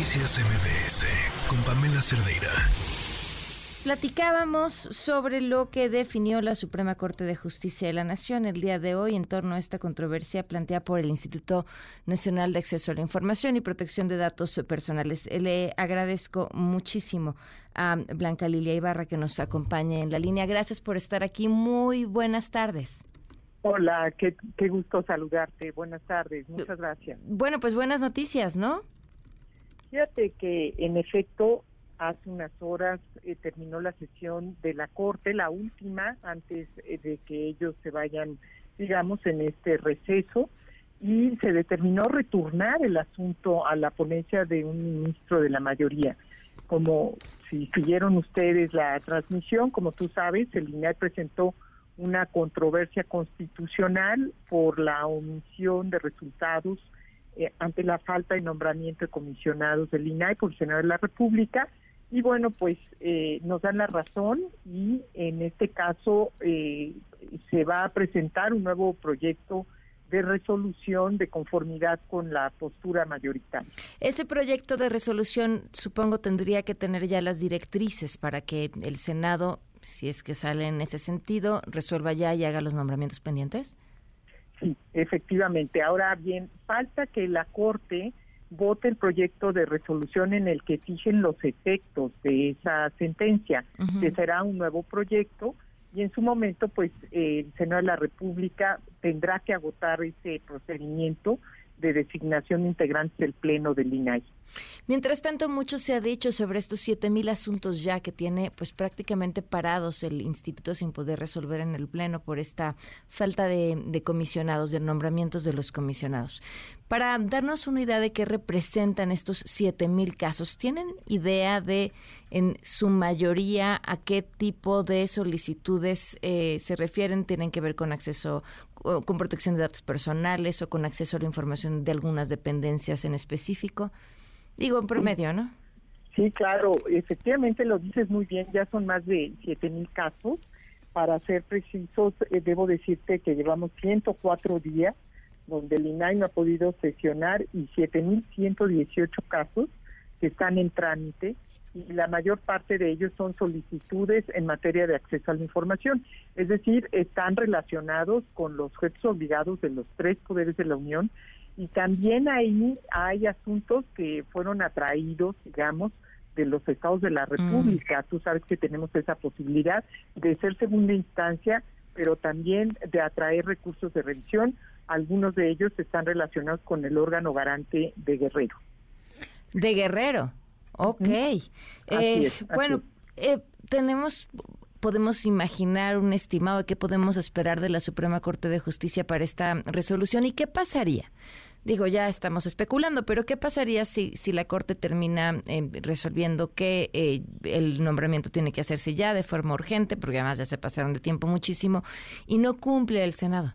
Noticias MBS con Pamela Cerdeira. Platicábamos sobre lo que definió la Suprema Corte de Justicia de la Nación el día de hoy en torno a esta controversia planteada por el Instituto Nacional de Acceso a la Información y Protección de Datos Personales. Le agradezco muchísimo a Blanca Lilia Ibarra que nos acompañe en la línea. Gracias por estar aquí. Muy buenas tardes. Hola, qué, gusto saludarte. Buenas tardes, muchas gracias. Bueno, pues buenas noticias, ¿no? Fíjate que en efecto hace unas horas eh, terminó la sesión de la Corte, la última, antes eh, de que ellos se vayan, digamos, en este receso, y se determinó retornar el asunto a la ponencia de un ministro de la mayoría. Como si siguieron ustedes la transmisión, como tú sabes, el INAI presentó una controversia constitucional por la omisión de resultados eh, ante la falta de nombramiento de comisionados del INAI por el Senado de la República. Y bueno, pues eh, nos dan la razón y en este caso eh, se va a presentar un nuevo proyecto de resolución de conformidad con la postura mayoritaria. Ese proyecto de resolución supongo tendría que tener ya las directrices para que el Senado si es que sale en ese sentido, resuelva ya y haga los nombramientos pendientes? Sí, efectivamente. Ahora bien, falta que la Corte vote el proyecto de resolución en el que fijen los efectos de esa sentencia, que será un nuevo proyecto y en su momento pues el Senado de la República tendrá que agotar ese procedimiento de designación integrante del Pleno del INAI. Mientras tanto, mucho se ha dicho sobre estos siete mil asuntos ya que tiene pues prácticamente parados el instituto sin poder resolver en el Pleno por esta falta de, de comisionados, de nombramientos de los comisionados. Para darnos una idea de qué representan estos siete mil casos, ¿tienen idea de en su mayoría a qué tipo de solicitudes eh, se refieren? ¿Tienen que ver con acceso, con protección de datos personales o con acceso a la información de algunas dependencias en específico? Digo, en promedio, ¿no? Sí, claro, efectivamente lo dices muy bien, ya son más de siete mil casos. Para ser precisos, eh, debo decirte que llevamos 104 días donde el INAI no ha podido sesionar y 7.118 casos que están en trámite y la mayor parte de ellos son solicitudes en materia de acceso a la información, es decir, están relacionados con los jueces obligados de los tres poderes de la Unión y también ahí hay asuntos que fueron atraídos, digamos, de los estados de la mm. República. Tú sabes que tenemos esa posibilidad de ser segunda instancia, pero también de atraer recursos de revisión. Algunos de ellos están relacionados con el órgano garante de Guerrero. De Guerrero, ok. Eh, bueno, eh, tenemos podemos imaginar un estimado de qué podemos esperar de la Suprema Corte de Justicia para esta resolución y qué pasaría. Digo, ya estamos especulando, pero ¿qué pasaría si, si la Corte termina eh, resolviendo que el nombramiento tiene que hacerse ya de forma urgente, porque además ya se pasaron de tiempo muchísimo, y no cumple el Senado?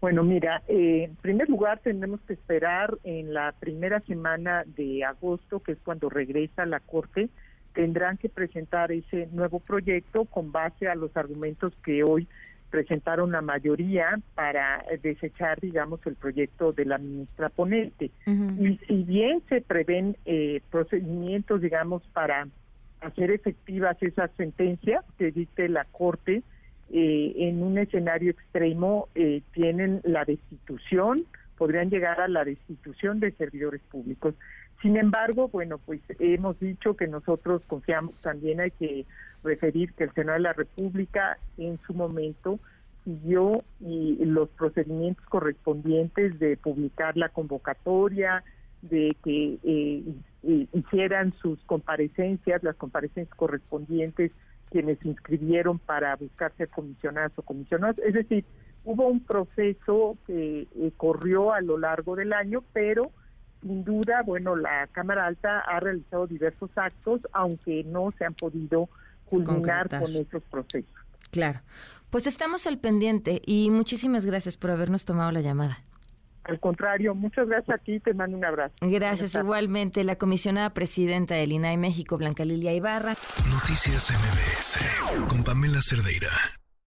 Bueno, mira, eh, en primer lugar tenemos que esperar en la primera semana de agosto, que es cuando regresa la Corte, tendrán que presentar ese nuevo proyecto con base a los argumentos que hoy presentaron la mayoría para desechar, digamos, el proyecto de la ministra ponente. Y si bien se prevén eh, procedimientos, digamos, para hacer efectivas esas sentencias que dicte la Corte, eh, en un escenario extremo eh, tienen la destitución, podrían llegar a la destitución de servidores públicos. Sin embargo, bueno, pues hemos dicho que nosotros confiamos, también hay que referir que el Senado de la República en su momento siguió y los procedimientos correspondientes de publicar la convocatoria, de que eh, hicieran sus comparecencias, las comparecencias correspondientes quienes se inscribieron para buscar ser comisionadas o comisionados. Es decir, hubo un proceso que eh, corrió a lo largo del año, pero sin duda, bueno, la Cámara Alta ha realizado diversos actos, aunque no se han podido culminar con esos procesos. Claro. Pues estamos al pendiente y muchísimas gracias por habernos tomado la llamada. Al contrario, muchas gracias a ti, te mando un abrazo. Gracias igualmente. La comisionada presidenta del INAI México, Blanca Lilia Ibarra. Noticias MBS con Pamela Cerdeira.